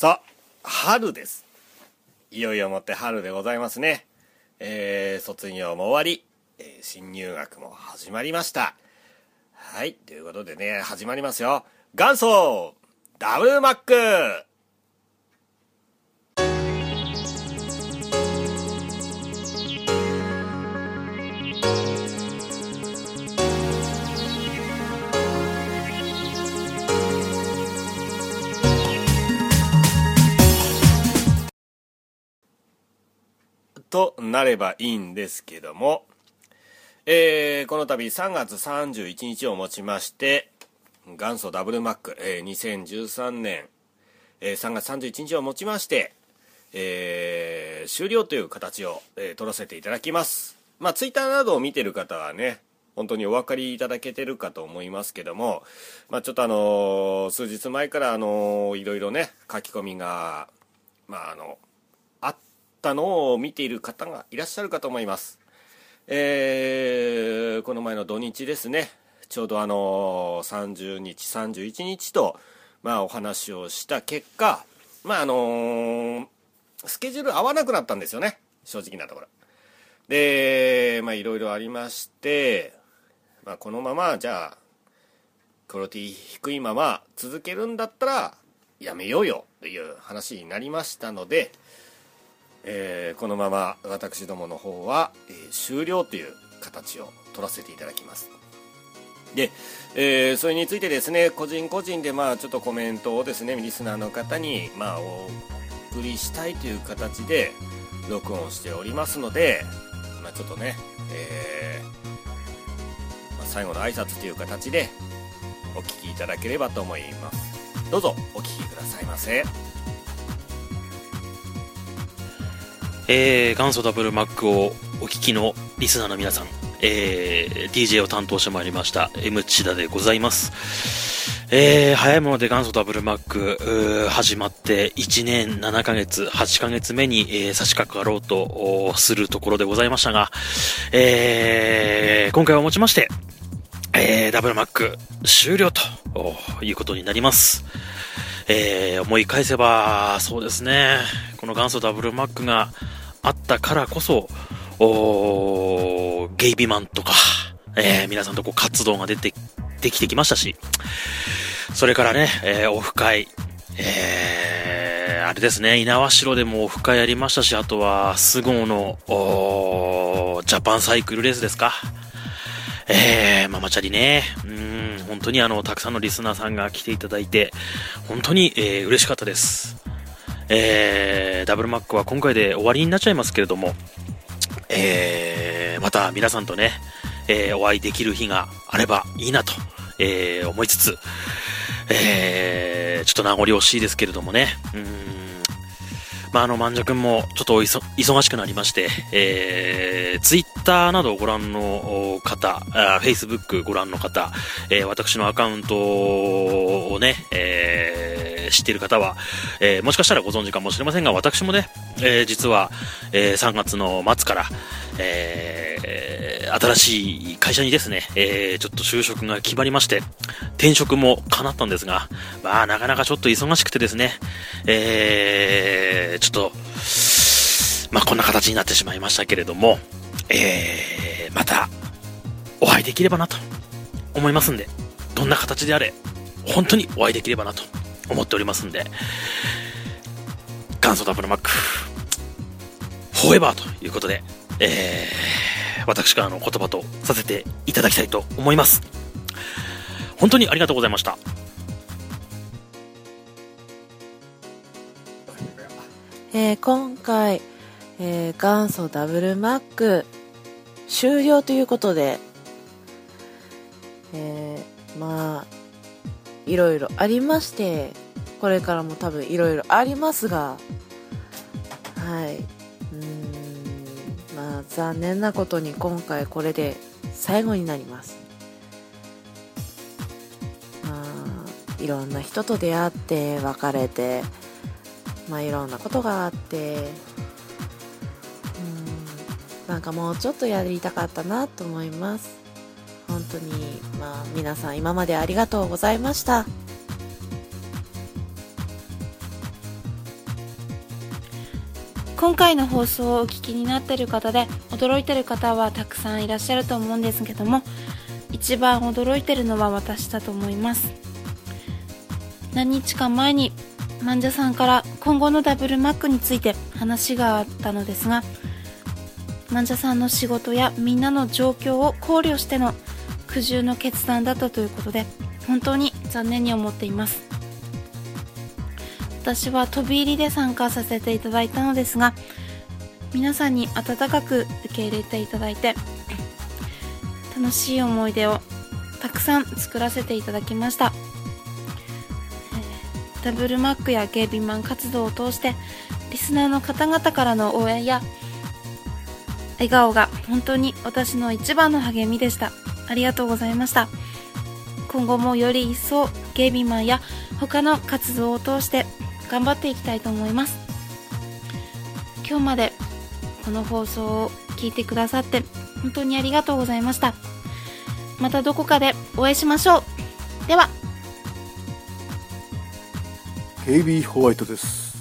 さあ春です。いよいよもって春でございますね。えー、卒業も終わり、えー、新入学も始まりました。はいということでね始まりますよ。元祖ダブルマック。となればいいんですけども、えー、この度3月31日をもちまして元祖ダブルマック、えー、2013年、えー、3月31日をもちまして、えー、終了という形を、えー、取らせていただきます。まあツイッターなどを見てる方はね本当にお分かりいただけてるかと思いますけども、まあ、ちょっとあの数日前からあのいろいろね書き込みがまああのったのを見ている方がいらっしゃるかと思います。えー、この前の土日ですね、ちょうどあの30日、31日と、まあ、お話をした結果、まああのスケジュール合わなくなったんですよね、正直なところ。で、まあいろいろありまして、まあ、このままじゃあクオリティ低いまま続けるんだったらやめようよという話になりましたので、えー、このまま私どもの方は、えー、終了という形を取らせていただきますで、えー、それについてですね個人個人でまあちょっとコメントをですねリスナーの方にまあお送りしたいという形で録音しておりますので、まあ、ちょっとね、えまあ、最後の挨拶という形でお聞きいただければと思いますどうぞお聞きくださいませ。えー、元祖ダブルマックをお聞きのリスナーの皆さん、えー、DJ を担当してまいりました M 千田でございます。えー、早いもので元祖ダブルマック始まって1年7ヶ月、8ヶ月目に、えー、差し掛かろうとするところでございましたが、えー、今回をもちまして、えー、ダブルマック終了ということになります。えー、思い返せば、そうですね、この元祖ダブルマックがあったからこそ、おゲイビマンとか、えー、皆さんとこう活動が出て、できてきましたし、それからね、えー、オフ会、えー、あれですね、稲葉城でもオフ会やりましたし、あとは、スゴーの、ジャパンサイクルレースですか。えー、ママチャリね、うん、本当にあの、たくさんのリスナーさんが来ていただいて、本当に、えー、嬉しかったです。えー、ダブルマックは今回で終わりになっちゃいますけれども、えー、また皆さんとね、えー、お会いできる日があればいいなと、えー、思いつつ、えー、ちょっと名残惜しいですけれどもね、うん。まあ、あの、万くんもちょっと忙しくなりまして、えー、ツイッターなどをご覧の方、あフェイスブックご覧の方、えー、私のアカウントをね、えー、知っている方は、えー、もしかしたらご存知かもしれませんが、私もね、えー、実は、え、3月の末から、え、新しい会社にですね、え、ちょっと就職が決まりまして、転職も叶ったんですが、まあ、なかなかちょっと忙しくてですね、え、ちょっと、まあ、こんな形になってしまいましたけれども、え、また、お会いできればなと思いますんで、どんな形であれ、本当にお会いできればなと思っておりますんで、元祖ダブルマック、フォーエバーということで、えー、私からの言葉とさせていただきたいと思います。本当にありがとうございました。えー、今回、えー、元祖ダブルマック終了ということで、えー、まあいろいろありましてこれからも多分いろいろありますがはい。うんまあ残念なことに今回これで最後になります。まあいろんな人と出会って別れてまあいろんなことがあってうんなんかもうちょっとやりたかったなと思います。当にまあ皆さん今までありがとうございました。今回の放送をお聞きになっている方で驚いてる方はたくさんいらっしゃると思うんですけども一番驚いてるのは私だと思います。何日か前にマンジャさんから今後のダブルマックについて話があったのですがマンジャさんの仕事やみんなの状況を考慮しての苦渋の決断だったということで本当に残念に思っています。私は飛び入りで参加させていただいたのですが皆さんに温かく受け入れていただいて楽しい思い出をたくさん作らせていただきました。ダブルマックやゲイビーマン活動を通してリスナーの方々からの応援や笑顔が本当に私の一番の励みでした。ありがとうございました。今後もより一層ゲイビーマンや他の活動を通して頑張っていきたいと思います。今日までこの放送を聞いてくださって本当にありがとうございました。またどこかでお会いしましょう。では。KB ホワイトです。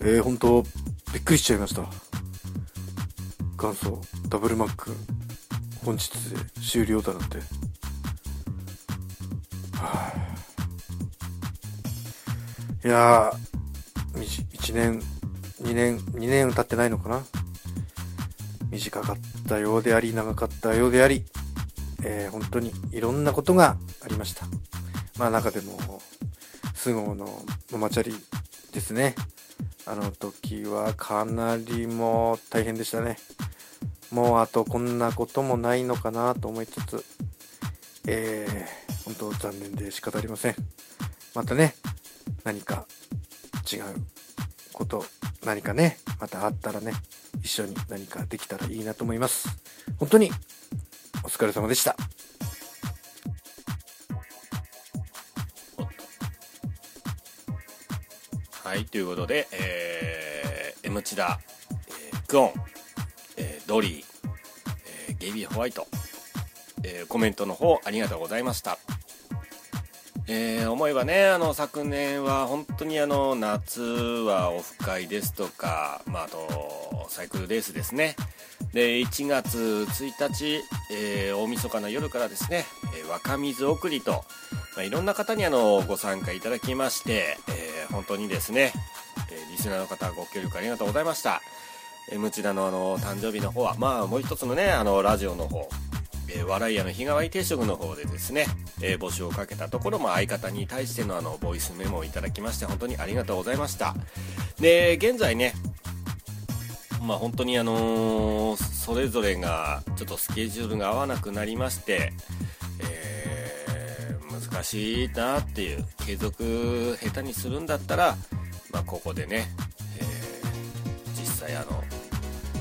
えー、本当びっくりしちゃいました。元祖ダブルマック。本日で終了だなんて。はあいやー1年2年2年経ってないのかな？短かったようであり長かったようであり、えー、本当にいろんなことがありました。まあ中でも菅生のママチャリですね。あの時はかなりも大変でしたね。もうあとこんなこともないのかなと思いつつえー、本当残念で仕方ありません。またね何か違うこと何かねまたあったらね一緒に何かできたらいいなと思います。本当にお疲れ様でした。はいということで、えー、M チダ、えー、クオン、ドリー、えー、ゲイビーホワイト、えー、コメントの方ありがとうございました。えー、思えばねあの昨年は本当にあの夏はオフ会ですとか、まあ、あとサイクルレースですね。で1月1日、えー、大晦日の夜からですね、えー、若水送りと、まあ、いろんな方にあのご参加いただきまして、えー、本当にですね、えリスナーの方ご協力ありがとうございました、え、ムチダのあの誕生日の方はまあもう一つのねあのラジオの方えー、笑い屋の日替わり定食の方でですね、えー、募集をかけたところも相方に対してのあのボイスメモをいただきまして本当にありがとうございました。で現在ねまあ本当にあのー、それぞれがちょっとスケジュールが合わなくなりまして、えー、難しいなっていう継続下手にするんだったら、まあ、ここでね、えー、実際あの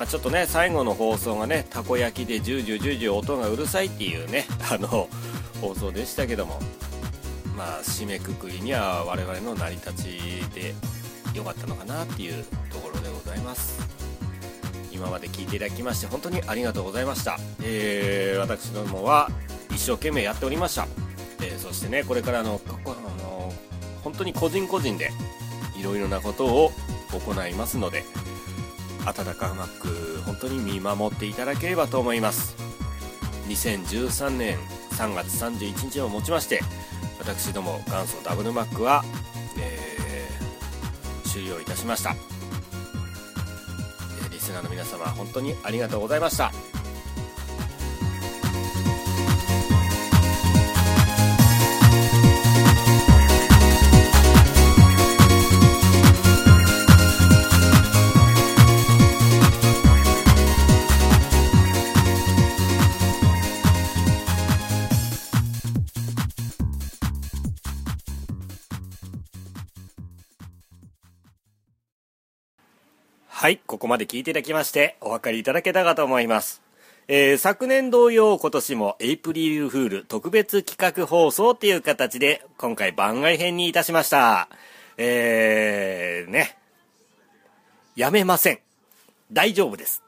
まあ、ちょっとね最後の放送がねたこ焼きでジュージュージュージュー音がうるさいっていうね あの放送でしたけども。まあ締めくくりには我々の成り立ちで良かったのかなっていうところでございます。今まで聞いていただきまして本当にありがとうございました、えー、私どもは一生懸命やっておりました、えー、そしてねこれからのあの本当に個人個人でいろいろなことを行いますので温かく本当に見守っていただければと思います。2013年3月31日をもちまして私ども元祖ダブルマックは、えー、終了いたしました、え、リスナーの皆様本当にありがとうございました。はい、ここまで聞いていただきまして、お分かりいただけたかと思います。えー、昨年同様、今年もエイプリルフール特別企画放送っていう形で、今回番外編にいたしました。えー、ね。やめません。大丈夫です。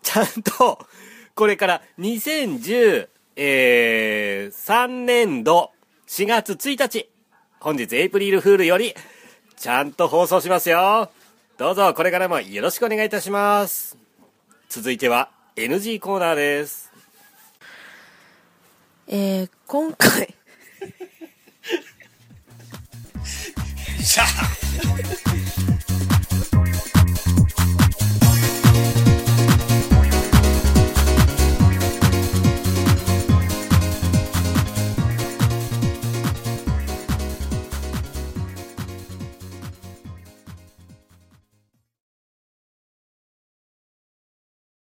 ちゃんと、これから2013、えー、年度4月1日、本日エイプリルフールより、ちゃんと放送しますよ。どうぞこれからもよろしくお願いいたします。続いては NG コーナーです。えー、今回、しゃあ